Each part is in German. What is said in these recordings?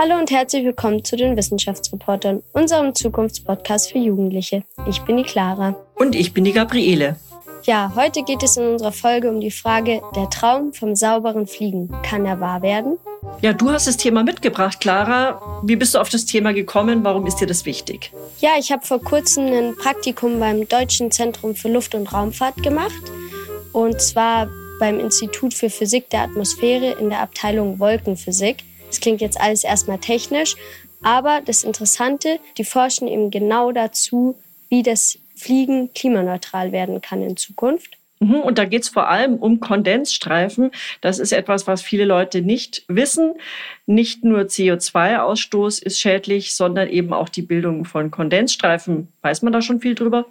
Hallo und herzlich willkommen zu den Wissenschaftsreportern, unserem Zukunftspodcast für Jugendliche. Ich bin die Clara. Und ich bin die Gabriele. Ja, heute geht es in unserer Folge um die Frage, der Traum vom sauberen Fliegen, kann er wahr werden? Ja, du hast das Thema mitgebracht, Clara. Wie bist du auf das Thema gekommen? Warum ist dir das wichtig? Ja, ich habe vor kurzem ein Praktikum beim Deutschen Zentrum für Luft- und Raumfahrt gemacht. Und zwar beim Institut für Physik der Atmosphäre in der Abteilung Wolkenphysik. Das klingt jetzt alles erstmal technisch, aber das Interessante, die forschen eben genau dazu, wie das Fliegen klimaneutral werden kann in Zukunft. Mhm, und da geht es vor allem um Kondensstreifen. Das ist etwas, was viele Leute nicht wissen. Nicht nur CO2-Ausstoß ist schädlich, sondern eben auch die Bildung von Kondensstreifen. Weiß man da schon viel drüber?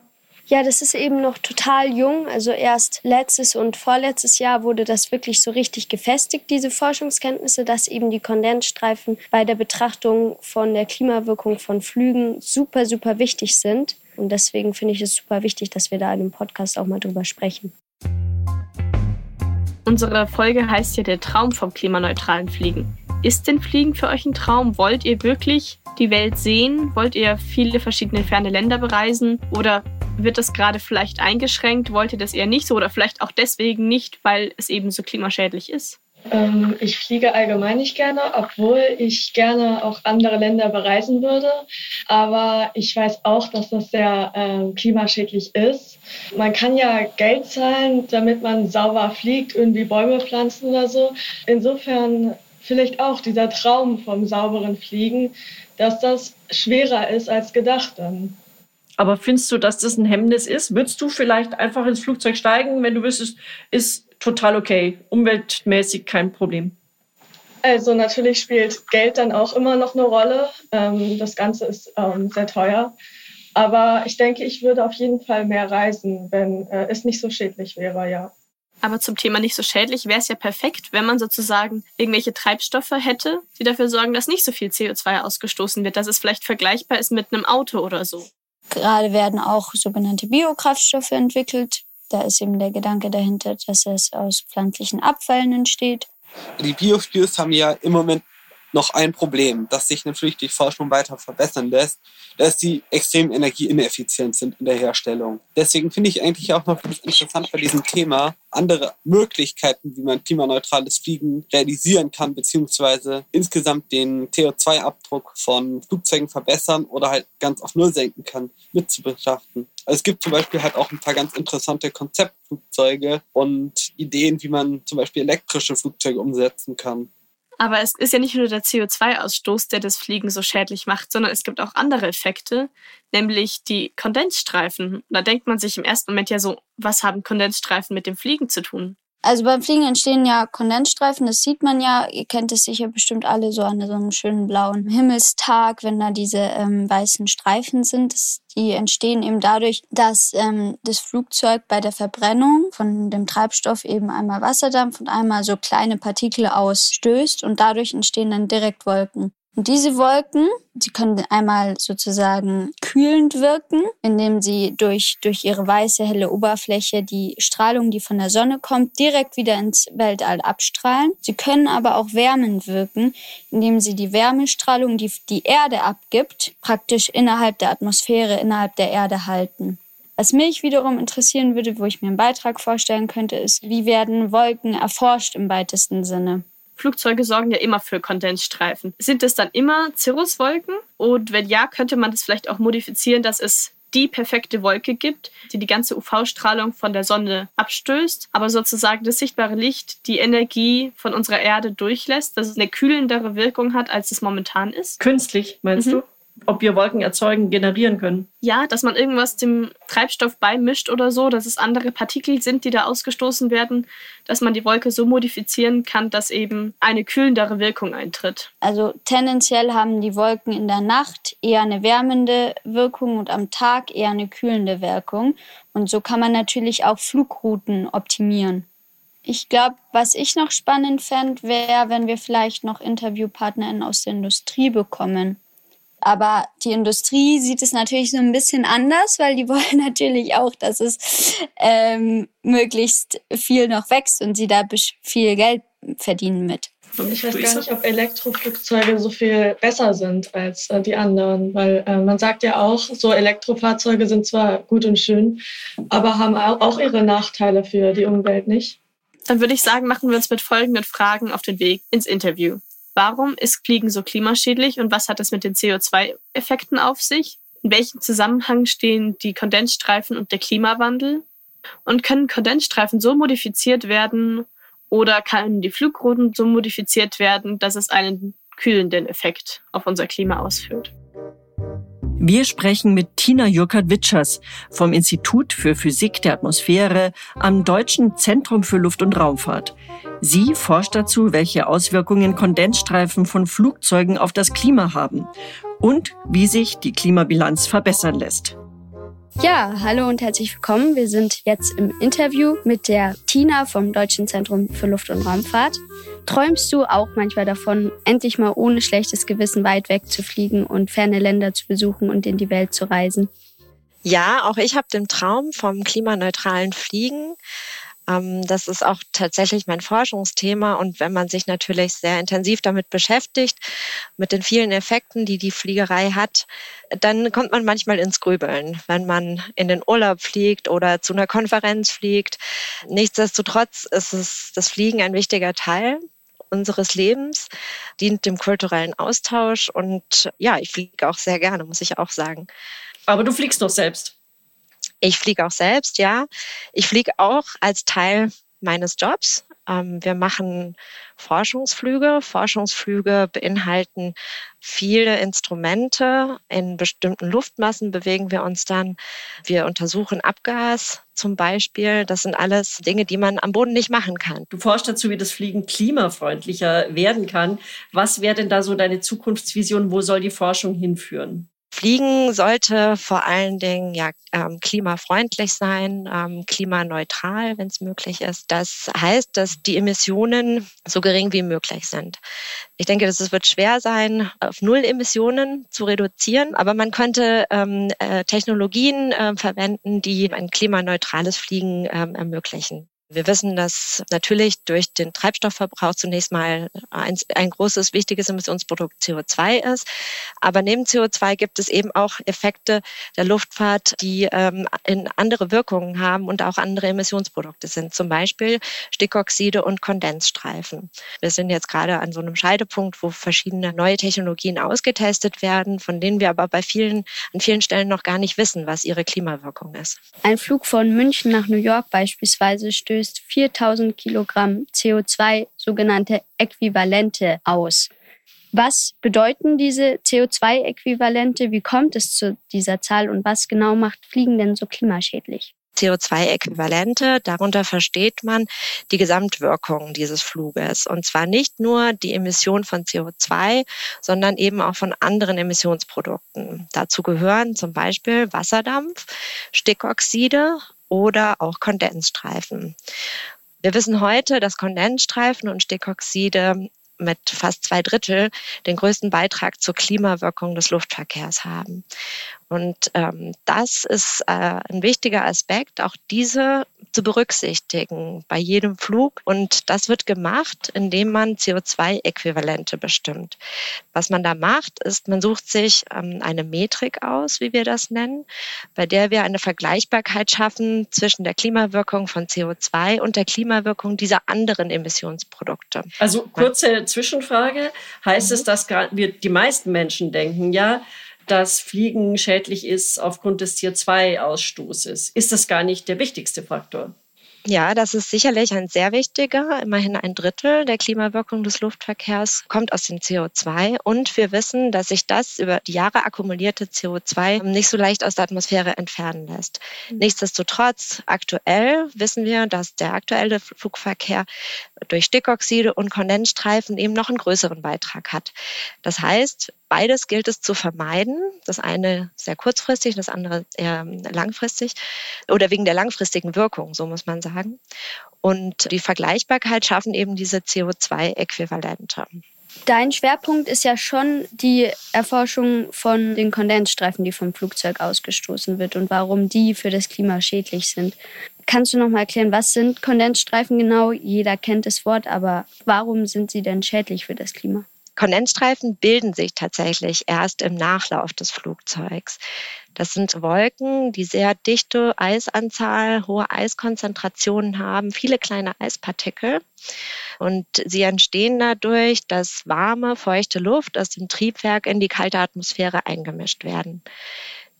Ja, das ist eben noch total jung. Also erst letztes und vorletztes Jahr wurde das wirklich so richtig gefestigt, diese Forschungskenntnisse, dass eben die Kondensstreifen bei der Betrachtung von der Klimawirkung von Flügen super, super wichtig sind. Und deswegen finde ich es super wichtig, dass wir da in dem Podcast auch mal drüber sprechen. Unsere Folge heißt ja der Traum vom klimaneutralen Fliegen. Ist denn Fliegen für euch ein Traum? Wollt ihr wirklich die Welt sehen? Wollt ihr viele verschiedene ferne Länder bereisen? Oder wird das gerade vielleicht eingeschränkt? Wollt ihr das eher nicht so? Oder vielleicht auch deswegen nicht, weil es eben so klimaschädlich ist? Ähm, ich fliege allgemein nicht gerne, obwohl ich gerne auch andere Länder bereisen würde. Aber ich weiß auch, dass das sehr äh, klimaschädlich ist. Man kann ja Geld zahlen, damit man sauber fliegt, irgendwie Bäume pflanzen oder so. Insofern vielleicht auch dieser Traum vom sauberen Fliegen, dass das schwerer ist als gedacht dann. Aber findest du, dass das ein Hemmnis ist? Würdest du vielleicht einfach ins Flugzeug steigen, wenn du wüsstest, ist total okay, umweltmäßig kein Problem? Also natürlich spielt Geld dann auch immer noch eine Rolle. Ähm, das Ganze ist ähm, sehr teuer. Aber ich denke, ich würde auf jeden Fall mehr reisen, wenn äh, es nicht so schädlich wäre, ja. Aber zum Thema nicht so schädlich wäre es ja perfekt, wenn man sozusagen irgendwelche Treibstoffe hätte, die dafür sorgen, dass nicht so viel CO2 ausgestoßen wird, dass es vielleicht vergleichbar ist mit einem Auto oder so. Gerade werden auch sogenannte Biokraftstoffe entwickelt. Da ist eben der Gedanke dahinter, dass es aus pflanzlichen Abfällen entsteht. Die Biofuels haben ja im Moment noch ein Problem, das sich natürlich durch Forschung weiter verbessern lässt, dass sie extrem energieineffizient sind in der Herstellung. Deswegen finde ich eigentlich auch noch ganz interessant bei diesem Thema andere Möglichkeiten, wie man klimaneutrales Fliegen realisieren kann, beziehungsweise insgesamt den CO2-Abdruck von Flugzeugen verbessern oder halt ganz auf Null senken kann, mit zu betrachten. Also es gibt zum Beispiel halt auch ein paar ganz interessante Konzeptflugzeuge und Ideen, wie man zum Beispiel elektrische Flugzeuge umsetzen kann. Aber es ist ja nicht nur der CO2-Ausstoß, der das Fliegen so schädlich macht, sondern es gibt auch andere Effekte, nämlich die Kondensstreifen. Da denkt man sich im ersten Moment ja so, was haben Kondensstreifen mit dem Fliegen zu tun? Also beim Fliegen entstehen ja Kondensstreifen, das sieht man ja. Ihr kennt es sicher bestimmt alle so an so einem schönen blauen Himmelstag, wenn da diese ähm, weißen Streifen sind. Das, die entstehen eben dadurch, dass ähm, das Flugzeug bei der Verbrennung von dem Treibstoff eben einmal Wasserdampf und einmal so kleine Partikel ausstößt und dadurch entstehen dann direkt Wolken. Und diese Wolken, sie können einmal sozusagen kühlend wirken, indem sie durch, durch ihre weiße, helle Oberfläche die Strahlung, die von der Sonne kommt, direkt wieder ins Weltall abstrahlen. Sie können aber auch wärmend wirken, indem sie die Wärmestrahlung, die die Erde abgibt, praktisch innerhalb der Atmosphäre, innerhalb der Erde halten. Was mich wiederum interessieren würde, wo ich mir einen Beitrag vorstellen könnte, ist, wie werden Wolken erforscht im weitesten Sinne? Flugzeuge sorgen ja immer für Kondensstreifen. Sind es dann immer Cirruswolken? Und wenn ja, könnte man das vielleicht auch modifizieren, dass es die perfekte Wolke gibt, die die ganze UV-Strahlung von der Sonne abstößt, aber sozusagen das sichtbare Licht die Energie von unserer Erde durchlässt, dass es eine kühlendere Wirkung hat, als es momentan ist. Künstlich, meinst mhm. du? Ob wir Wolken erzeugen, generieren können. Ja, dass man irgendwas dem Treibstoff beimischt oder so, dass es andere Partikel sind, die da ausgestoßen werden, dass man die Wolke so modifizieren kann, dass eben eine kühlendere Wirkung eintritt. Also tendenziell haben die Wolken in der Nacht eher eine wärmende Wirkung und am Tag eher eine kühlende Wirkung. Und so kann man natürlich auch Flugrouten optimieren. Ich glaube, was ich noch spannend fände, wäre, wenn wir vielleicht noch InterviewpartnerInnen aus der Industrie bekommen aber die Industrie sieht es natürlich so ein bisschen anders, weil die wollen natürlich auch, dass es ähm, möglichst viel noch wächst und sie da viel Geld verdienen mit. Ich weiß gar nicht, ob Elektroflugzeuge so viel besser sind als äh, die anderen, weil äh, man sagt ja auch, so Elektrofahrzeuge sind zwar gut und schön, aber haben auch ihre Nachteile für die Umwelt nicht. Dann würde ich sagen, machen wir uns mit folgenden Fragen auf den Weg ins Interview. Warum ist Fliegen so klimaschädlich und was hat es mit den CO2-Effekten auf sich? In welchem Zusammenhang stehen die Kondensstreifen und der Klimawandel? Und können Kondensstreifen so modifiziert werden, oder können die Flugrouten so modifiziert werden, dass es einen kühlenden Effekt auf unser Klima ausführt? Wir sprechen mit Tina Jurkat-Witschers vom Institut für Physik der Atmosphäre am Deutschen Zentrum für Luft- und Raumfahrt. Sie forscht dazu, welche Auswirkungen Kondensstreifen von Flugzeugen auf das Klima haben und wie sich die Klimabilanz verbessern lässt. Ja, hallo und herzlich willkommen. Wir sind jetzt im Interview mit der Tina vom Deutschen Zentrum für Luft- und Raumfahrt. Träumst du auch manchmal davon, endlich mal ohne schlechtes Gewissen weit weg zu fliegen und ferne Länder zu besuchen und in die Welt zu reisen? Ja, auch ich habe den Traum vom klimaneutralen Fliegen. Ähm, das ist auch tatsächlich mein Forschungsthema. Und wenn man sich natürlich sehr intensiv damit beschäftigt, mit den vielen Effekten, die die Fliegerei hat, dann kommt man manchmal ins Grübeln, wenn man in den Urlaub fliegt oder zu einer Konferenz fliegt. Nichtsdestotrotz ist es das Fliegen ein wichtiger Teil unseres Lebens, dient dem kulturellen Austausch und ja, ich fliege auch sehr gerne, muss ich auch sagen. Aber du fliegst doch selbst. Ich fliege auch selbst, ja. Ich fliege auch als Teil meines Jobs. Ähm, wir machen Forschungsflüge. Forschungsflüge beinhalten viele Instrumente. In bestimmten Luftmassen bewegen wir uns dann. Wir untersuchen Abgas zum Beispiel. Das sind alles Dinge, die man am Boden nicht machen kann. Du forschst dazu, wie das Fliegen klimafreundlicher werden kann. Was wäre denn da so deine Zukunftsvision? Wo soll die Forschung hinführen? Fliegen sollte vor allen Dingen ja ähm, klimafreundlich sein, ähm, klimaneutral, wenn es möglich ist. Das heißt, dass die Emissionen so gering wie möglich sind. Ich denke, dass es wird schwer sein, auf Null Emissionen zu reduzieren, aber man könnte ähm, äh, Technologien äh, verwenden, die ein klimaneutrales Fliegen ähm, ermöglichen. Wir wissen, dass natürlich durch den Treibstoffverbrauch zunächst mal ein, ein, großes, wichtiges Emissionsprodukt CO2 ist. Aber neben CO2 gibt es eben auch Effekte der Luftfahrt, die ähm, andere Wirkungen haben und auch andere Emissionsprodukte sind. Zum Beispiel Stickoxide und Kondensstreifen. Wir sind jetzt gerade an so einem Scheidepunkt, wo verschiedene neue Technologien ausgetestet werden, von denen wir aber bei vielen, an vielen Stellen noch gar nicht wissen, was ihre Klimawirkung ist. Ein Flug von München nach New York beispielsweise stößt stößt 4000 Kilogramm CO2, sogenannte Äquivalente, aus. Was bedeuten diese CO2-Äquivalente? Wie kommt es zu dieser Zahl und was genau macht Fliegen denn so klimaschädlich? CO2-Äquivalente. Darunter versteht man die Gesamtwirkung dieses Fluges. Und zwar nicht nur die Emission von CO2, sondern eben auch von anderen Emissionsprodukten. Dazu gehören zum Beispiel Wasserdampf, Stickoxide oder auch Kondensstreifen. Wir wissen heute, dass Kondensstreifen und Stickoxide mit fast zwei Drittel den größten Beitrag zur Klimawirkung des Luftverkehrs haben. Und ähm, das ist äh, ein wichtiger Aspekt, auch diese zu berücksichtigen bei jedem Flug. Und das wird gemacht, indem man CO2-Äquivalente bestimmt. Was man da macht, ist, man sucht sich ähm, eine Metrik aus, wie wir das nennen, bei der wir eine Vergleichbarkeit schaffen zwischen der Klimawirkung von CO2 und der Klimawirkung dieser anderen Emissionsprodukte. Also kurze Zwischenfrage. Heißt mhm. es, dass wir die meisten Menschen denken, ja, dass Fliegen schädlich ist aufgrund des CO2-Ausstoßes. Ist das gar nicht der wichtigste Faktor? Ja, das ist sicherlich ein sehr wichtiger. Immerhin ein Drittel der Klimawirkung des Luftverkehrs kommt aus dem CO2. Und wir wissen, dass sich das über die Jahre akkumulierte CO2 nicht so leicht aus der Atmosphäre entfernen lässt. Mhm. Nichtsdestotrotz, aktuell wissen wir, dass der aktuelle Flugverkehr durch Stickoxide und Kondensstreifen eben noch einen größeren Beitrag hat. Das heißt, Beides gilt es zu vermeiden. Das eine sehr kurzfristig, das andere eher langfristig oder wegen der langfristigen Wirkung, so muss man sagen. Und die Vergleichbarkeit schaffen eben diese CO2-Äquivalente. Dein Schwerpunkt ist ja schon die Erforschung von den Kondensstreifen, die vom Flugzeug ausgestoßen wird und warum die für das Klima schädlich sind. Kannst du noch mal erklären, was sind Kondensstreifen genau? Jeder kennt das Wort, aber warum sind sie denn schädlich für das Klima? Kondensstreifen bilden sich tatsächlich erst im Nachlauf des Flugzeugs. Das sind Wolken, die sehr dichte Eisanzahl, hohe Eiskonzentrationen haben, viele kleine Eispartikel. Und sie entstehen dadurch, dass warme, feuchte Luft aus dem Triebwerk in die kalte Atmosphäre eingemischt werden.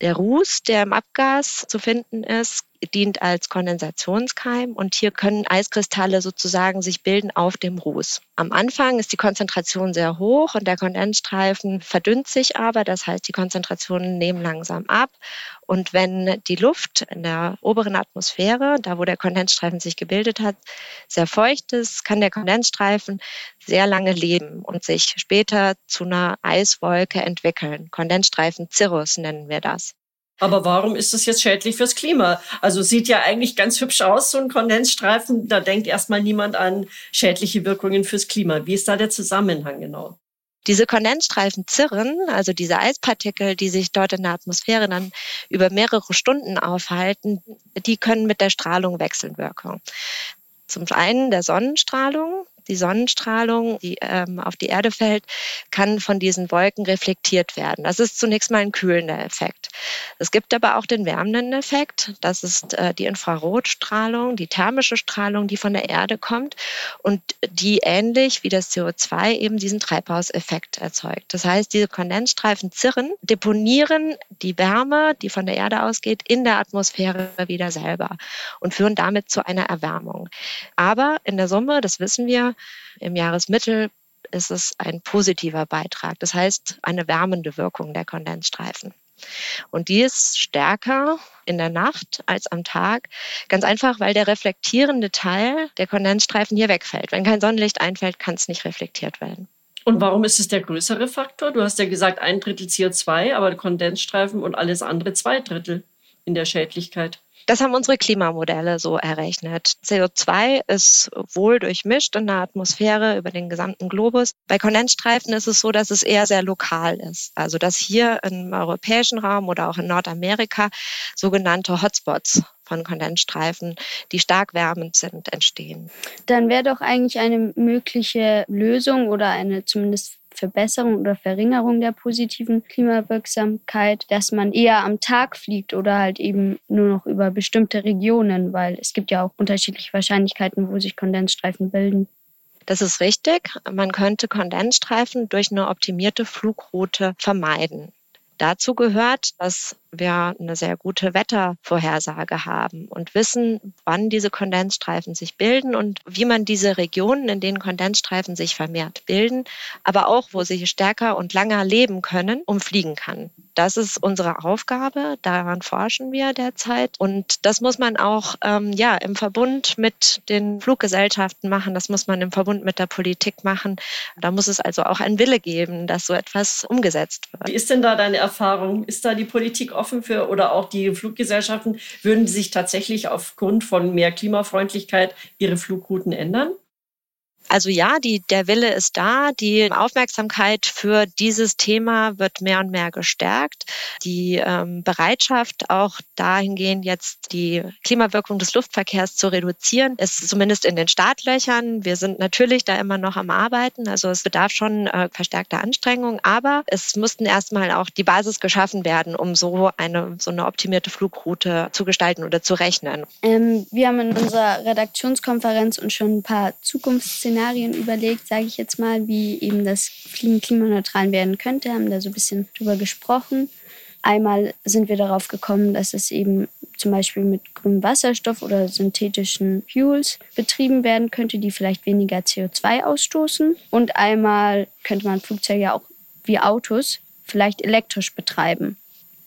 Der Ruß, der im Abgas zu finden ist, dient als Kondensationskeim und hier können Eiskristalle sozusagen sich bilden auf dem Ruß. Am Anfang ist die Konzentration sehr hoch und der Kondensstreifen verdünnt sich aber, das heißt die Konzentrationen nehmen langsam ab und wenn die Luft in der oberen Atmosphäre, da wo der Kondensstreifen sich gebildet hat, sehr feucht ist, kann der Kondensstreifen sehr lange leben und sich später zu einer Eiswolke entwickeln. Kondensstreifen Cirrus nennen wir das. Aber warum ist das jetzt schädlich fürs Klima? Also sieht ja eigentlich ganz hübsch aus, so ein Kondensstreifen. Da denkt erstmal niemand an schädliche Wirkungen fürs Klima. Wie ist da der Zusammenhang genau? Diese Kondensstreifen zirren, also diese Eispartikel, die sich dort in der Atmosphäre dann über mehrere Stunden aufhalten, die können mit der Strahlung Wechselwirkung. Zum einen der Sonnenstrahlung, die Sonnenstrahlung, die ähm, auf die Erde fällt, kann von diesen Wolken reflektiert werden. Das ist zunächst mal ein kühlender Effekt. Es gibt aber auch den wärmenden Effekt. Das ist äh, die Infrarotstrahlung, die thermische Strahlung, die von der Erde kommt und die ähnlich wie das CO2 eben diesen Treibhauseffekt erzeugt. Das heißt, diese Kondensstreifen zirren, deponieren die Wärme, die von der Erde ausgeht, in der Atmosphäre wieder selber und führen damit zu einer Erwärmung. Aber in der Summe, das wissen wir, im Jahresmittel ist es ein positiver Beitrag. Das heißt, eine wärmende Wirkung der Kondensstreifen. Und die ist stärker in der Nacht als am Tag. Ganz einfach, weil der reflektierende Teil der Kondensstreifen hier wegfällt. Wenn kein Sonnenlicht einfällt, kann es nicht reflektiert werden. Und warum ist es der größere Faktor? Du hast ja gesagt, ein Drittel CO2, aber Kondensstreifen und alles andere zwei Drittel in der Schädlichkeit. Das haben unsere Klimamodelle so errechnet. CO2 ist wohl durchmischt in der Atmosphäre über den gesamten Globus. Bei Kondensstreifen ist es so, dass es eher sehr lokal ist. Also dass hier im europäischen Raum oder auch in Nordamerika sogenannte Hotspots von Kondensstreifen, die stark wärmend sind, entstehen. Dann wäre doch eigentlich eine mögliche Lösung oder eine zumindest Verbesserung oder Verringerung der positiven Klimawirksamkeit, dass man eher am Tag fliegt oder halt eben nur noch über bestimmte Regionen, weil es gibt ja auch unterschiedliche Wahrscheinlichkeiten, wo sich Kondensstreifen bilden. Das ist richtig. Man könnte Kondensstreifen durch eine optimierte Flugroute vermeiden. Dazu gehört, dass wir eine sehr gute Wettervorhersage haben und wissen, wann diese Kondensstreifen sich bilden und wie man diese Regionen, in denen Kondensstreifen sich vermehrt bilden, aber auch, wo sie stärker und länger leben können, umfliegen kann. Das ist unsere Aufgabe, daran forschen wir derzeit und das muss man auch ähm, ja, im Verbund mit den Fluggesellschaften machen, das muss man im Verbund mit der Politik machen. Da muss es also auch einen Wille geben, dass so etwas umgesetzt wird. Wie ist denn da deine Erfahrung? Ist da die Politik offen für oder auch die Fluggesellschaften, würden sich tatsächlich aufgrund von mehr Klimafreundlichkeit ihre Flugrouten ändern? Also ja, die, der Wille ist da. Die Aufmerksamkeit für dieses Thema wird mehr und mehr gestärkt. Die ähm, Bereitschaft, auch dahingehend jetzt die Klimawirkung des Luftverkehrs zu reduzieren, ist zumindest in den Startlöchern. Wir sind natürlich da immer noch am Arbeiten. Also es bedarf schon äh, verstärkter Anstrengung, aber es mussten erstmal auch die Basis geschaffen werden, um so eine, so eine optimierte Flugroute zu gestalten oder zu rechnen. Ähm, wir haben in unserer Redaktionskonferenz uns schon ein paar Zukunftsszenarien Szenarien überlegt, sage ich jetzt mal, wie eben das Fliegen klimaneutral werden könnte, haben da so ein bisschen drüber gesprochen. Einmal sind wir darauf gekommen, dass es eben zum Beispiel mit grünem Wasserstoff oder synthetischen Fuels betrieben werden könnte, die vielleicht weniger CO2 ausstoßen. Und einmal könnte man Flugzeuge auch wie Autos vielleicht elektrisch betreiben.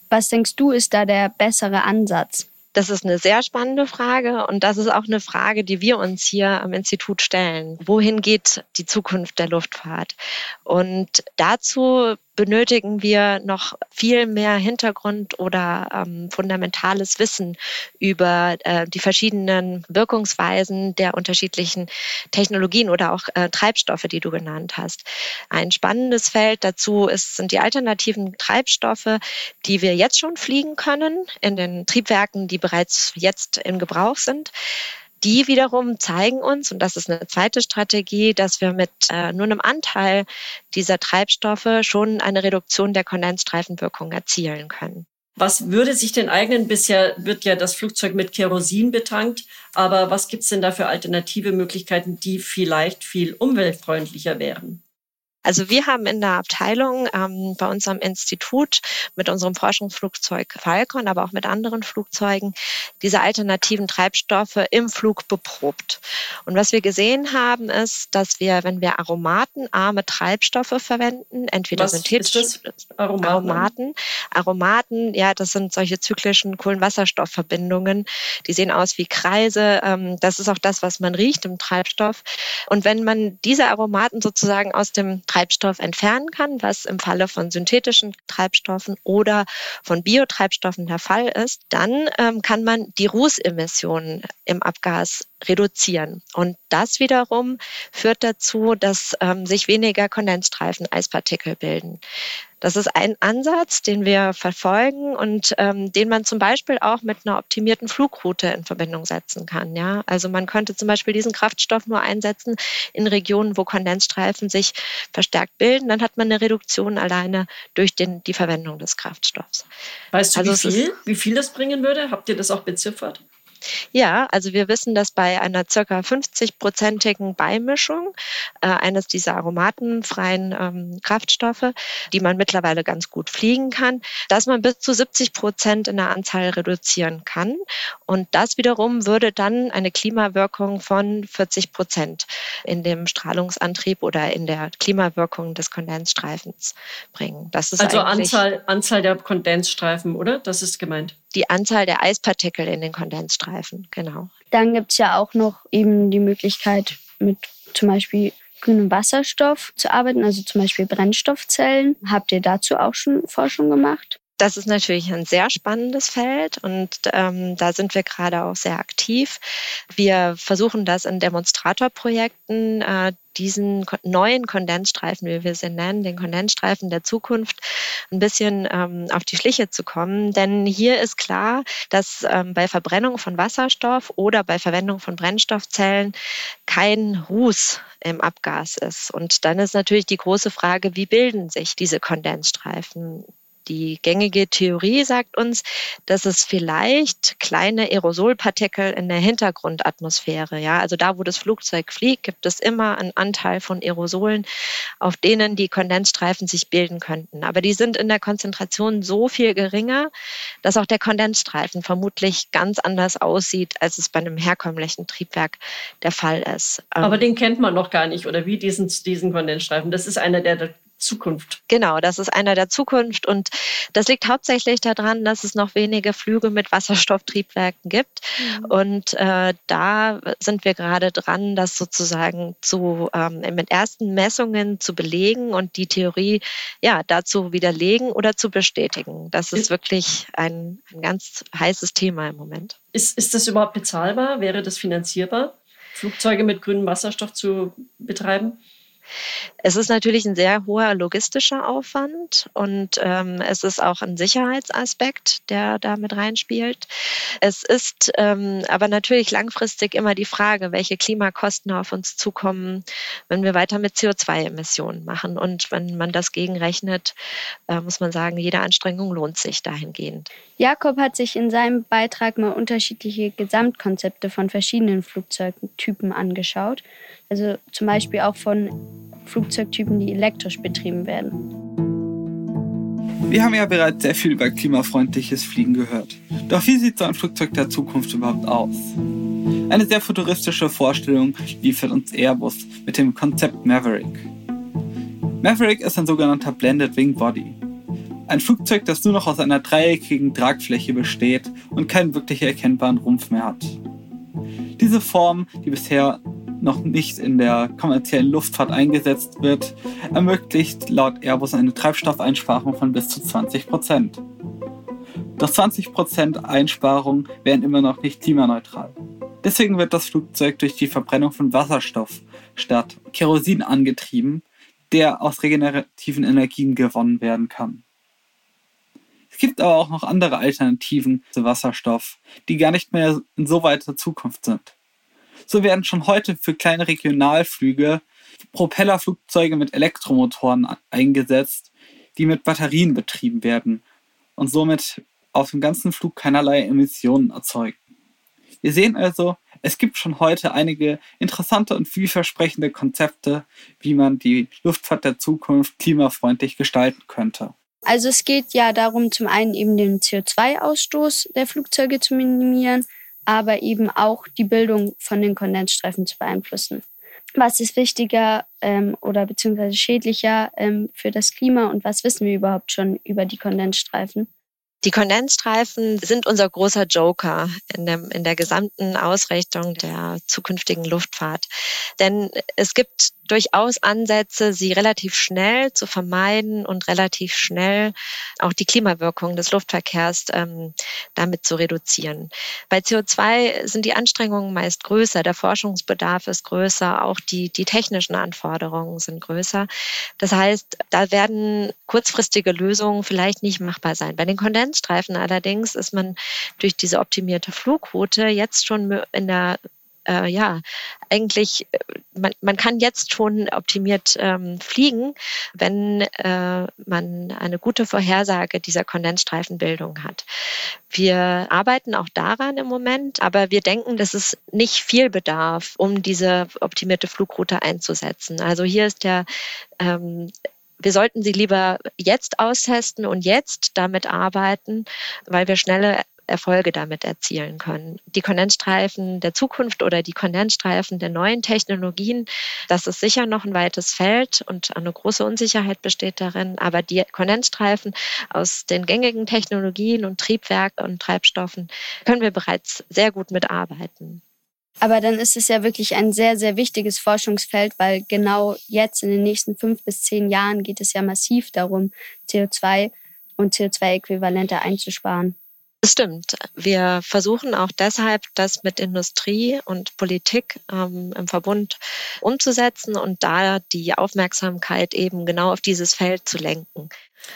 Was denkst du, ist da der bessere Ansatz? Das ist eine sehr spannende Frage und das ist auch eine Frage, die wir uns hier am Institut stellen. Wohin geht die Zukunft der Luftfahrt? Und dazu benötigen wir noch viel mehr Hintergrund oder ähm, fundamentales Wissen über äh, die verschiedenen Wirkungsweisen der unterschiedlichen Technologien oder auch äh, Treibstoffe, die du genannt hast. Ein spannendes Feld dazu ist, sind die alternativen Treibstoffe, die wir jetzt schon fliegen können in den Triebwerken, die bereits jetzt in Gebrauch sind. Die wiederum zeigen uns, und das ist eine zweite Strategie, dass wir mit äh, nur einem Anteil dieser Treibstoffe schon eine Reduktion der Kondensstreifenwirkung erzielen können. Was würde sich denn eignen? Bisher wird ja das Flugzeug mit Kerosin betankt, aber was gibt es denn da für alternative Möglichkeiten, die vielleicht viel umweltfreundlicher wären? Also wir haben in der Abteilung ähm, bei unserem Institut mit unserem Forschungsflugzeug Falcon, aber auch mit anderen Flugzeugen diese alternativen Treibstoffe im Flug beprobt. Und was wir gesehen haben, ist, dass wir, wenn wir aromatenarme Treibstoffe verwenden, entweder synthetische Aromaten? Aromaten, Aromaten, ja, das sind solche zyklischen Kohlenwasserstoffverbindungen, die sehen aus wie Kreise. Ähm, das ist auch das, was man riecht im Treibstoff. Und wenn man diese Aromaten sozusagen aus dem Treibstoff entfernen kann, was im Falle von synthetischen Treibstoffen oder von Biotreibstoffen der Fall ist, dann ähm, kann man die Rußemissionen im Abgas reduzieren. Und das wiederum führt dazu, dass ähm, sich weniger Kondensstreifen, Eispartikel bilden. Das ist ein Ansatz, den wir verfolgen und ähm, den man zum Beispiel auch mit einer optimierten Flugroute in Verbindung setzen kann. Ja? Also man könnte zum Beispiel diesen Kraftstoff nur einsetzen in Regionen, wo Kondensstreifen sich verstärkt bilden. Dann hat man eine Reduktion alleine durch den, die Verwendung des Kraftstoffs. Weißt du, also wie, viel, wie viel das bringen würde? Habt ihr das auch beziffert? Ja, also wir wissen, dass bei einer circa 50-prozentigen Beimischung äh, eines dieser aromatenfreien ähm, Kraftstoffe, die man mittlerweile ganz gut fliegen kann, dass man bis zu 70 Prozent in der Anzahl reduzieren kann. Und das wiederum würde dann eine Klimawirkung von 40 Prozent in dem Strahlungsantrieb oder in der Klimawirkung des Kondensstreifens bringen. Das ist also Anzahl, Anzahl der Kondensstreifen, oder? Das ist gemeint die Anzahl der Eispartikel in den Kondensstreifen, genau. Dann gibt es ja auch noch eben die Möglichkeit, mit zum Beispiel grünem Wasserstoff zu arbeiten, also zum Beispiel Brennstoffzellen. Habt ihr dazu auch schon Forschung gemacht? Das ist natürlich ein sehr spannendes Feld und ähm, da sind wir gerade auch sehr aktiv. Wir versuchen das in Demonstratorprojekten, äh, diesen neuen Kondensstreifen, wie wir sie nennen, den Kondensstreifen der Zukunft, ein bisschen ähm, auf die Schliche zu kommen. Denn hier ist klar, dass ähm, bei Verbrennung von Wasserstoff oder bei Verwendung von Brennstoffzellen kein Ruß im Abgas ist. Und dann ist natürlich die große Frage, wie bilden sich diese Kondensstreifen? Die gängige Theorie sagt uns, dass es vielleicht kleine Aerosolpartikel in der Hintergrundatmosphäre, ja, also da, wo das Flugzeug fliegt, gibt es immer einen Anteil von Aerosolen, auf denen die Kondensstreifen sich bilden könnten. Aber die sind in der Konzentration so viel geringer, dass auch der Kondensstreifen vermutlich ganz anders aussieht, als es bei einem herkömmlichen Triebwerk der Fall ist. Aber den kennt man noch gar nicht, oder wie diesen, diesen Kondensstreifen? Das ist einer, der Zukunft. Genau, das ist einer der Zukunft und das liegt hauptsächlich daran, dass es noch wenige Flüge mit Wasserstofftriebwerken gibt mhm. und äh, da sind wir gerade dran, das sozusagen zu ähm, mit ersten Messungen zu belegen und die Theorie ja dazu widerlegen oder zu bestätigen. Das ist, wirklich ein, ein ganz heißes Thema im Moment. Ist, ist das überhaupt bezahlbar? Wäre das finanzierbar, Flugzeuge mit grünem Wasserstoff zu betreiben? Es ist natürlich ein sehr hoher logistischer Aufwand und ähm, es ist auch ein Sicherheitsaspekt, der da mit reinspielt. Es ist ähm, aber natürlich langfristig immer die Frage, welche Klimakosten auf uns zukommen, wenn wir weiter mit CO2-Emissionen machen. Und wenn man das gegenrechnet, äh, muss man sagen, jede Anstrengung lohnt sich dahingehend. Jakob hat sich in seinem Beitrag mal unterschiedliche Gesamtkonzepte von verschiedenen Flugzeugtypen angeschaut. Also zum Beispiel auch von Flugzeugtypen, die elektrisch betrieben werden. Wir haben ja bereits sehr viel über klimafreundliches Fliegen gehört. Doch wie sieht so ein Flugzeug der Zukunft überhaupt aus? Eine sehr futuristische Vorstellung liefert uns Airbus mit dem Konzept Maverick. Maverick ist ein sogenannter Blended Wing Body. Ein Flugzeug, das nur noch aus einer dreieckigen Tragfläche besteht und keinen wirklich erkennbaren Rumpf mehr hat. Diese Form, die bisher noch nicht in der kommerziellen Luftfahrt eingesetzt wird, ermöglicht laut Airbus eine Treibstoffeinsparung von bis zu 20 Prozent. Doch 20 Prozent Einsparung wären immer noch nicht klimaneutral. Deswegen wird das Flugzeug durch die Verbrennung von Wasserstoff statt Kerosin angetrieben, der aus regenerativen Energien gewonnen werden kann. Es gibt aber auch noch andere Alternativen zu Wasserstoff, die gar nicht mehr in so weiter Zukunft sind. So werden schon heute für kleine Regionalflüge Propellerflugzeuge mit Elektromotoren eingesetzt, die mit Batterien betrieben werden und somit auf dem ganzen Flug keinerlei Emissionen erzeugen. Wir sehen also, es gibt schon heute einige interessante und vielversprechende Konzepte, wie man die Luftfahrt der Zukunft klimafreundlich gestalten könnte. Also es geht ja darum, zum einen eben den CO2-Ausstoß der Flugzeuge zu minimieren, aber eben auch die Bildung von den Kondensstreifen zu beeinflussen. Was ist wichtiger ähm, oder beziehungsweise schädlicher ähm, für das Klima und was wissen wir überhaupt schon über die Kondensstreifen? Die Kondensstreifen sind unser großer Joker in, dem, in der gesamten Ausrichtung der zukünftigen Luftfahrt. Denn es gibt durchaus Ansätze, sie relativ schnell zu vermeiden und relativ schnell auch die Klimawirkung des Luftverkehrs ähm, damit zu reduzieren. Bei CO2 sind die Anstrengungen meist größer, der Forschungsbedarf ist größer, auch die, die technischen Anforderungen sind größer. Das heißt, da werden kurzfristige Lösungen vielleicht nicht machbar sein. Bei den Kondensstreifen allerdings ist man durch diese optimierte Flugroute jetzt schon in der äh, ja, eigentlich, äh, man, man kann jetzt schon optimiert ähm, fliegen, wenn äh, man eine gute Vorhersage dieser Kondensstreifenbildung hat. Wir arbeiten auch daran im Moment, aber wir denken, dass es nicht viel bedarf, um diese optimierte Flugroute einzusetzen. Also hier ist der ähm, wir sollten sie lieber jetzt austesten und jetzt damit arbeiten, weil wir schnelle Erfolge damit erzielen können. Die Kondensstreifen der Zukunft oder die Kondensstreifen der neuen Technologien, das ist sicher noch ein weites Feld und eine große Unsicherheit besteht darin. Aber die Kondensstreifen aus den gängigen Technologien und Triebwerken und Treibstoffen können wir bereits sehr gut mitarbeiten. Aber dann ist es ja wirklich ein sehr, sehr wichtiges Forschungsfeld, weil genau jetzt in den nächsten fünf bis zehn Jahren geht es ja massiv darum, CO2 und CO2-Äquivalente einzusparen. Das stimmt. Wir versuchen auch deshalb, das mit Industrie und Politik ähm, im Verbund umzusetzen und da die Aufmerksamkeit eben genau auf dieses Feld zu lenken.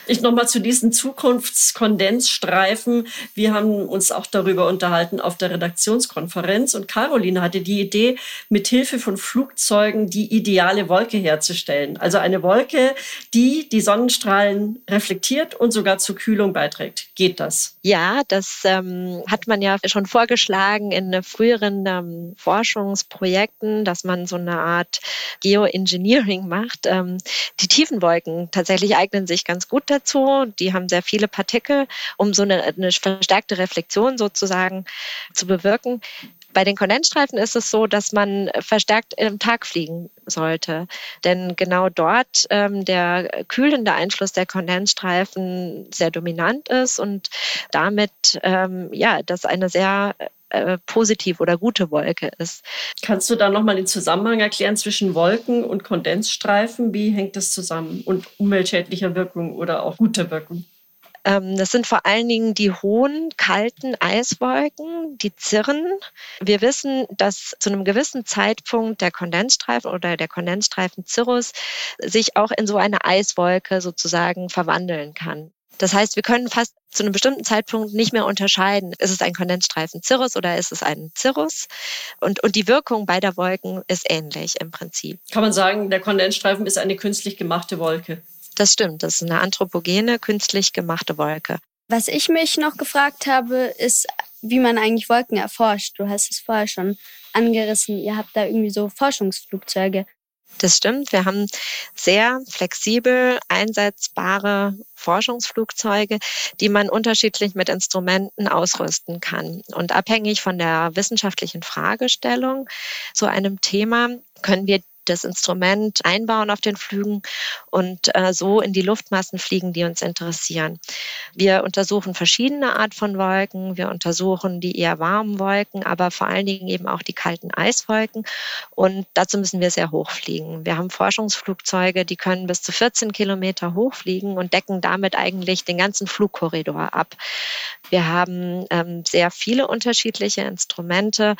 Ich nochmal zu diesen Zukunftskondensstreifen. Wir haben uns auch darüber unterhalten auf der Redaktionskonferenz und Caroline hatte die Idee, mit Hilfe von Flugzeugen die ideale Wolke herzustellen. Also eine Wolke, die die Sonnenstrahlen reflektiert und sogar zur Kühlung beiträgt. Geht das? Ja, das ähm, hat man ja schon vorgeschlagen in früheren ähm, Forschungsprojekten, dass man so eine Art Geoengineering macht. Ähm, die Tiefenwolken tatsächlich eignen sich ganz gut gut dazu. Die haben sehr viele Partikel, um so eine, eine verstärkte Reflexion sozusagen zu bewirken. Bei den Kondensstreifen ist es so, dass man verstärkt im Tag fliegen sollte. Denn genau dort ähm, der kühlende Einfluss der Kondensstreifen sehr dominant ist und damit ähm, ja, das eine sehr äh, positiv oder gute Wolke ist. Kannst du da nochmal den Zusammenhang erklären zwischen Wolken und Kondensstreifen? Wie hängt das zusammen? Und umweltschädlicher Wirkung oder auch guter Wirkung? Ähm, das sind vor allen Dingen die hohen, kalten Eiswolken, die zirren. Wir wissen, dass zu einem gewissen Zeitpunkt der Kondensstreifen oder der Kondensstreifen Cirrus sich auch in so eine Eiswolke sozusagen verwandeln kann. Das heißt, wir können fast zu einem bestimmten Zeitpunkt nicht mehr unterscheiden, ist es ein Kondensstreifen Cirrus oder ist es ein Cirrus? Und, und die Wirkung beider Wolken ist ähnlich im Prinzip. Kann man sagen, der Kondensstreifen ist eine künstlich gemachte Wolke? Das stimmt, das ist eine anthropogene, künstlich gemachte Wolke. Was ich mich noch gefragt habe, ist, wie man eigentlich Wolken erforscht. Du hast es vorher schon angerissen. Ihr habt da irgendwie so Forschungsflugzeuge. Das stimmt. Wir haben sehr flexibel einsetzbare Forschungsflugzeuge, die man unterschiedlich mit Instrumenten ausrüsten kann. Und abhängig von der wissenschaftlichen Fragestellung zu einem Thema können wir das Instrument einbauen auf den Flügen und äh, so in die Luftmassen fliegen, die uns interessieren. Wir untersuchen verschiedene Art von Wolken. Wir untersuchen die eher warmen Wolken, aber vor allen Dingen eben auch die kalten Eiswolken. Und dazu müssen wir sehr hoch fliegen. Wir haben Forschungsflugzeuge, die können bis zu 14 Kilometer hochfliegen und decken damit eigentlich den ganzen Flugkorridor ab. Wir haben ähm, sehr viele unterschiedliche Instrumente,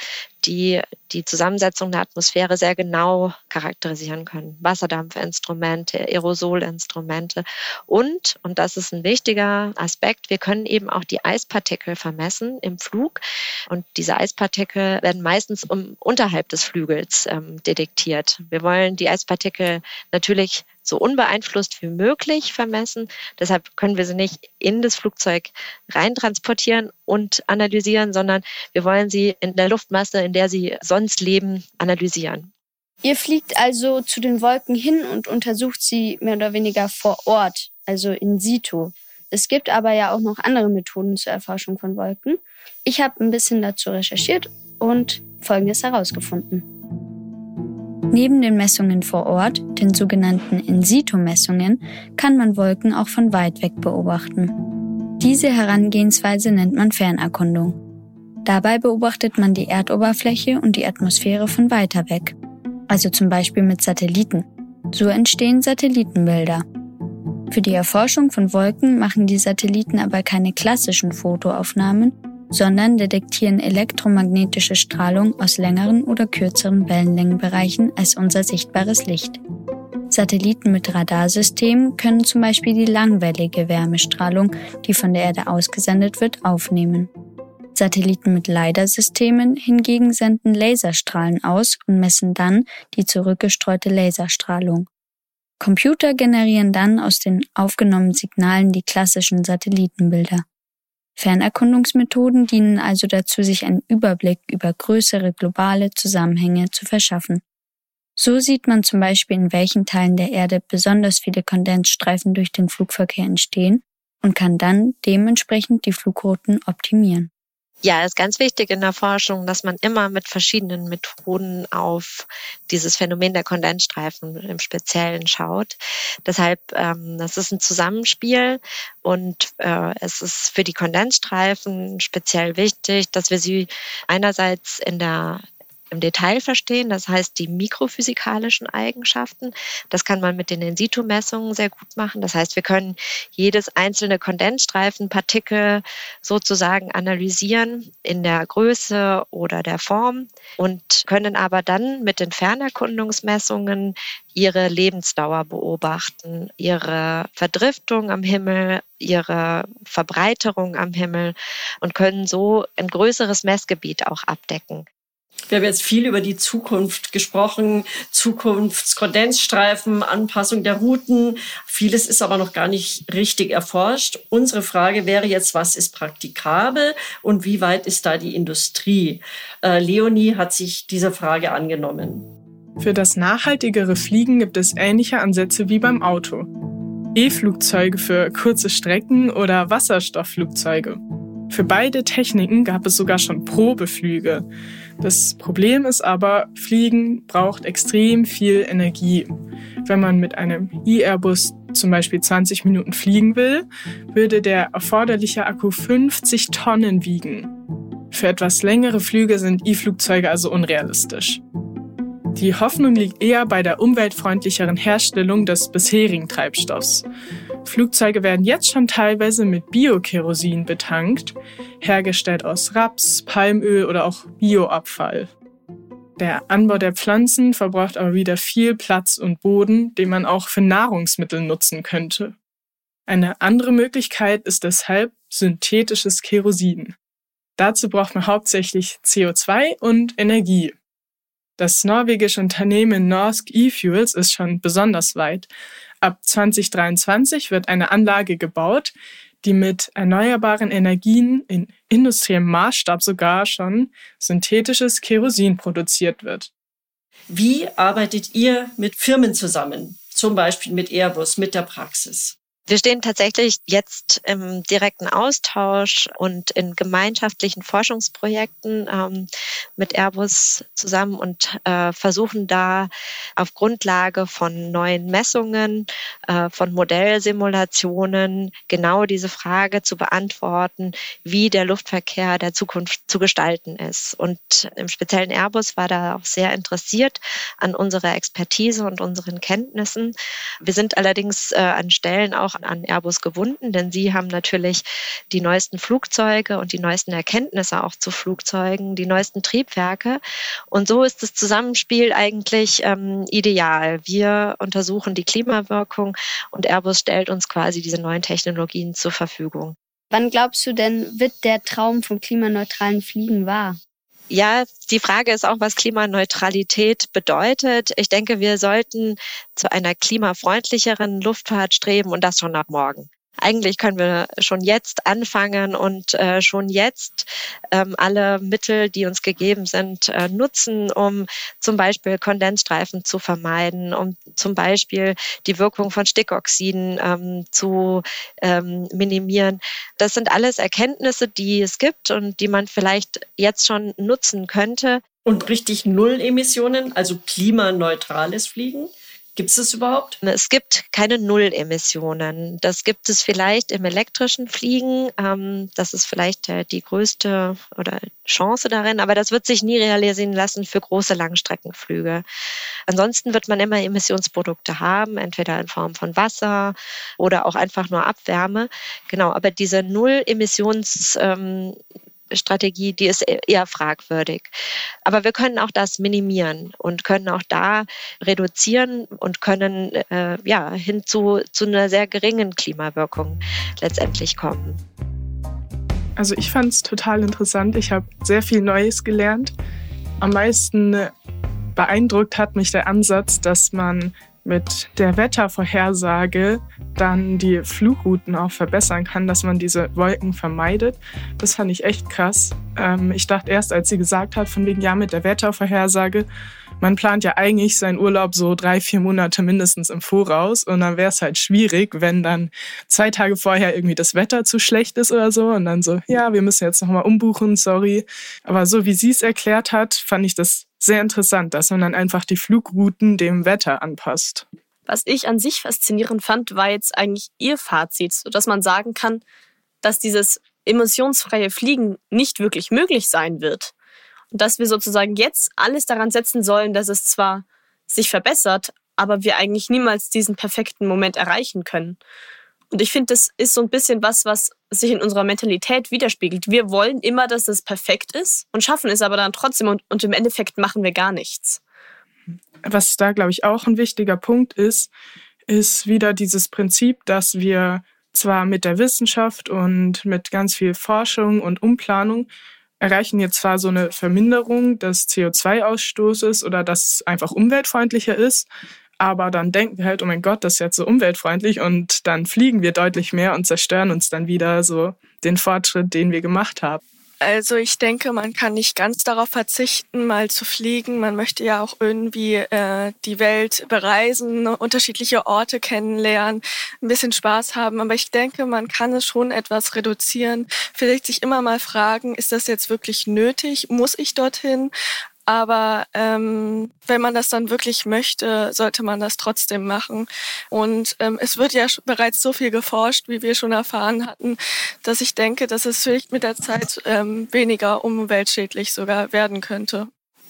die die Zusammensetzung der Atmosphäre sehr genau charakterisieren können. Wasserdampfinstrumente, Aerosolinstrumente und, und das ist ein wichtiger Aspekt, wir können eben auch die Eispartikel vermessen im Flug. Und diese Eispartikel werden meistens um, unterhalb des Flügels ähm, detektiert. Wir wollen die Eispartikel natürlich so unbeeinflusst wie möglich vermessen. Deshalb können wir sie nicht in das Flugzeug reintransportieren und analysieren, sondern wir wollen sie in der Luftmasse, in der sie sonst leben, analysieren. Ihr fliegt also zu den Wolken hin und untersucht sie mehr oder weniger vor Ort, also in situ. Es gibt aber ja auch noch andere Methoden zur Erforschung von Wolken. Ich habe ein bisschen dazu recherchiert und Folgendes herausgefunden. Neben den Messungen vor Ort, den sogenannten In-situ-Messungen, kann man Wolken auch von weit weg beobachten. Diese Herangehensweise nennt man Fernerkundung. Dabei beobachtet man die Erdoberfläche und die Atmosphäre von weiter weg, also zum Beispiel mit Satelliten. So entstehen Satellitenbilder. Für die Erforschung von Wolken machen die Satelliten aber keine klassischen Fotoaufnahmen, sondern detektieren elektromagnetische Strahlung aus längeren oder kürzeren Wellenlängenbereichen als unser sichtbares Licht. Satelliten mit Radarsystemen können zum Beispiel die langwellige Wärmestrahlung, die von der Erde ausgesendet wird, aufnehmen. Satelliten mit LiDAR-Systemen hingegen senden Laserstrahlen aus und messen dann die zurückgestreute Laserstrahlung. Computer generieren dann aus den aufgenommenen Signalen die klassischen Satellitenbilder. Fernerkundungsmethoden dienen also dazu, sich einen Überblick über größere globale Zusammenhänge zu verschaffen. So sieht man zum Beispiel, in welchen Teilen der Erde besonders viele Kondensstreifen durch den Flugverkehr entstehen und kann dann dementsprechend die Flugrouten optimieren. Ja, ist ganz wichtig in der Forschung, dass man immer mit verschiedenen Methoden auf dieses Phänomen der Kondensstreifen im Speziellen schaut. Deshalb, ähm, das ist ein Zusammenspiel und äh, es ist für die Kondensstreifen speziell wichtig, dass wir sie einerseits in der im Detail verstehen, das heißt die mikrophysikalischen Eigenschaften. Das kann man mit den In-situ-Messungen sehr gut machen. Das heißt, wir können jedes einzelne Kondensstreifenpartikel sozusagen analysieren in der Größe oder der Form und können aber dann mit den Fernerkundungsmessungen ihre Lebensdauer beobachten, ihre Verdriftung am Himmel, ihre Verbreiterung am Himmel und können so ein größeres Messgebiet auch abdecken. Wir haben jetzt viel über die Zukunft gesprochen, Zukunftskondensstreifen, Anpassung der Routen. Vieles ist aber noch gar nicht richtig erforscht. Unsere Frage wäre jetzt, was ist praktikabel und wie weit ist da die Industrie? Äh, Leonie hat sich dieser Frage angenommen. Für das nachhaltigere Fliegen gibt es ähnliche Ansätze wie beim Auto. E-Flugzeuge für kurze Strecken oder Wasserstoffflugzeuge. Für beide Techniken gab es sogar schon Probeflüge. Das Problem ist aber, Fliegen braucht extrem viel Energie. Wenn man mit einem E-Airbus zum Beispiel 20 Minuten fliegen will, würde der erforderliche Akku 50 Tonnen wiegen. Für etwas längere Flüge sind E-Flugzeuge also unrealistisch. Die Hoffnung liegt eher bei der umweltfreundlicheren Herstellung des bisherigen Treibstoffs. Flugzeuge werden jetzt schon teilweise mit Biokerosin betankt, hergestellt aus Raps, Palmöl oder auch Bioabfall. Der Anbau der Pflanzen verbraucht aber wieder viel Platz und Boden, den man auch für Nahrungsmittel nutzen könnte. Eine andere Möglichkeit ist deshalb synthetisches Kerosin. Dazu braucht man hauptsächlich CO2 und Energie. Das norwegische Unternehmen Norsk E-Fuels ist schon besonders weit. Ab 2023 wird eine Anlage gebaut, die mit erneuerbaren Energien in industriellem Maßstab sogar schon synthetisches Kerosin produziert wird. Wie arbeitet ihr mit Firmen zusammen, zum Beispiel mit Airbus, mit der Praxis? Wir stehen tatsächlich jetzt im direkten Austausch und in gemeinschaftlichen Forschungsprojekten ähm, mit Airbus zusammen und äh, versuchen da auf Grundlage von neuen Messungen, äh, von Modellsimulationen genau diese Frage zu beantworten, wie der Luftverkehr der Zukunft zu gestalten ist. Und im speziellen Airbus war da auch sehr interessiert an unserer Expertise und unseren Kenntnissen. Wir sind allerdings äh, an Stellen auch an Airbus gebunden, denn sie haben natürlich die neuesten Flugzeuge und die neuesten Erkenntnisse auch zu Flugzeugen, die neuesten Triebwerke. Und so ist das Zusammenspiel eigentlich ähm, ideal. Wir untersuchen die Klimawirkung und Airbus stellt uns quasi diese neuen Technologien zur Verfügung. Wann glaubst du denn, wird der Traum vom klimaneutralen Fliegen wahr? Ja, die Frage ist auch, was Klimaneutralität bedeutet. Ich denke, wir sollten zu einer klimafreundlicheren Luftfahrt streben und das schon ab morgen. Eigentlich können wir schon jetzt anfangen und äh, schon jetzt ähm, alle Mittel, die uns gegeben sind, äh, nutzen, um zum Beispiel Kondensstreifen zu vermeiden, um zum Beispiel die Wirkung von Stickoxiden ähm, zu ähm, minimieren. Das sind alles Erkenntnisse, die es gibt und die man vielleicht jetzt schon nutzen könnte. Und richtig Null Emissionen, also klimaneutrales Fliegen? Gibt es das überhaupt? Es gibt keine Nullemissionen. Das gibt es vielleicht im elektrischen Fliegen. Ähm, das ist vielleicht die größte oder Chance darin, aber das wird sich nie realisieren lassen für große Langstreckenflüge. Ansonsten wird man immer Emissionsprodukte haben, entweder in Form von Wasser oder auch einfach nur Abwärme. Genau, aber diese Null-Emissions- ähm, Strategie, die ist e-, eher fragwürdig. Aber wir können auch das minimieren und können auch da reduzieren und können äh, ja, hin zu, zu einer sehr geringen Klimawirkung letztendlich kommen. Also ich fand es total interessant. Ich habe sehr viel Neues gelernt. Am meisten beeindruckt hat mich der Ansatz, dass man mit der Wettervorhersage dann die Flugrouten auch verbessern kann, dass man diese Wolken vermeidet. Das fand ich echt krass. Ähm, ich dachte erst, als sie gesagt hat, von wegen ja mit der Wettervorhersage, man plant ja eigentlich seinen Urlaub so drei, vier Monate mindestens im Voraus und dann wäre es halt schwierig, wenn dann zwei Tage vorher irgendwie das Wetter zu schlecht ist oder so und dann so, ja, wir müssen jetzt nochmal umbuchen, sorry. Aber so wie sie es erklärt hat, fand ich das sehr interessant, dass man dann einfach die Flugrouten dem Wetter anpasst. Was ich an sich faszinierend fand, war jetzt eigentlich ihr Fazit, sodass man sagen kann, dass dieses emissionsfreie Fliegen nicht wirklich möglich sein wird. Und dass wir sozusagen jetzt alles daran setzen sollen, dass es zwar sich verbessert, aber wir eigentlich niemals diesen perfekten Moment erreichen können. Und ich finde, das ist so ein bisschen was, was sich in unserer Mentalität widerspiegelt. Wir wollen immer, dass es perfekt ist und schaffen es aber dann trotzdem und, und im Endeffekt machen wir gar nichts. Was da, glaube ich, auch ein wichtiger Punkt ist, ist wieder dieses Prinzip, dass wir zwar mit der Wissenschaft und mit ganz viel Forschung und Umplanung erreichen jetzt zwar so eine Verminderung des CO2-Ausstoßes oder dass es einfach umweltfreundlicher ist, aber dann denken wir halt, oh mein Gott, das ist jetzt so umweltfreundlich und dann fliegen wir deutlich mehr und zerstören uns dann wieder so den Fortschritt, den wir gemacht haben. Also ich denke, man kann nicht ganz darauf verzichten, mal zu fliegen. Man möchte ja auch irgendwie äh, die Welt bereisen, unterschiedliche Orte kennenlernen, ein bisschen Spaß haben. Aber ich denke, man kann es schon etwas reduzieren. Vielleicht sich immer mal fragen, ist das jetzt wirklich nötig? Muss ich dorthin? Aber ähm, wenn man das dann wirklich möchte, sollte man das trotzdem machen. Und ähm, es wird ja bereits so viel geforscht, wie wir schon erfahren hatten, dass ich denke, dass es vielleicht mit der Zeit ähm, weniger umweltschädlich sogar werden könnte.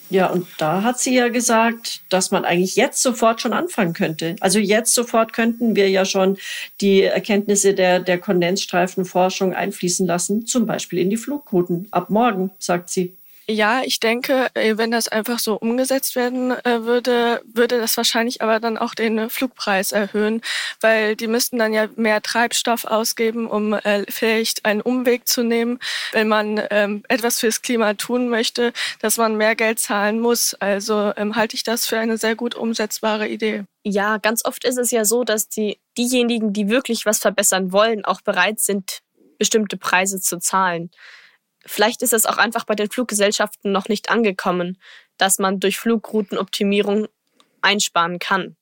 Ja, und da hat sie ja gesagt, dass man eigentlich jetzt sofort schon anfangen könnte. Also jetzt sofort könnten wir ja schon die Erkenntnisse der, der Kondensstreifenforschung einfließen lassen, zum Beispiel in die Flugrouten. Ab morgen, sagt sie. Ja, ich denke, äh, wenn das einfach so umgesetzt werden äh, würde, würde das wahrscheinlich aber dann auch den Flugpreis erhöhen, weil die müssten dann ja mehr Treibstoff ausgeben, um äh, vielleicht einen Umweg zu nehmen, wenn man ähm, etwas fürs Klima tun möchte, dass man mehr Geld zahlen muss. Also ähm, halte ich das für eine sehr gut umsetzbare Idee. Ja, ganz oft ist es ja so, dass die, diejenigen, die wirklich was verbessern wollen, auch bereit sind, bestimmte Preise zu zahlen. Vielleicht ist es auch einfach bei den Fluggesellschaften noch nicht angekommen, dass man durch Flugroutenoptimierung einsparen kann.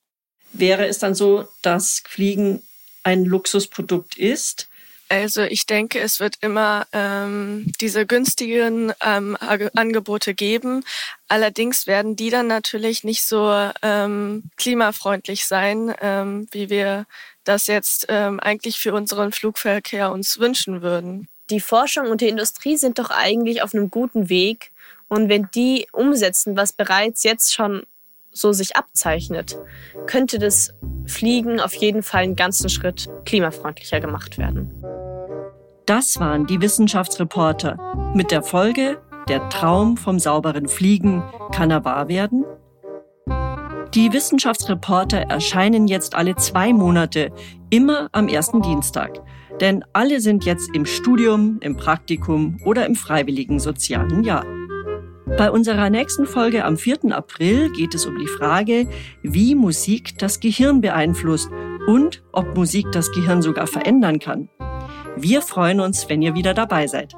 Wäre es dann so, dass Fliegen ein Luxusprodukt ist? Also ich denke, es wird immer ähm, diese günstigen ähm, Angebote geben. Allerdings werden die dann natürlich nicht so ähm, klimafreundlich sein, ähm, wie wir das jetzt ähm, eigentlich für unseren Flugverkehr uns wünschen würden. Die Forschung und die Industrie sind doch eigentlich auf einem guten Weg. Und wenn die umsetzen, was bereits jetzt schon so sich abzeichnet, könnte das Fliegen auf jeden Fall einen ganzen Schritt klimafreundlicher gemacht werden. Das waren die Wissenschaftsreporter mit der Folge Der Traum vom sauberen Fliegen kann er wahr werden? Die Wissenschaftsreporter erscheinen jetzt alle zwei Monate, immer am ersten Dienstag. Denn alle sind jetzt im Studium, im Praktikum oder im freiwilligen sozialen Jahr. Bei unserer nächsten Folge am 4. April geht es um die Frage, wie Musik das Gehirn beeinflusst und ob Musik das Gehirn sogar verändern kann. Wir freuen uns, wenn ihr wieder dabei seid.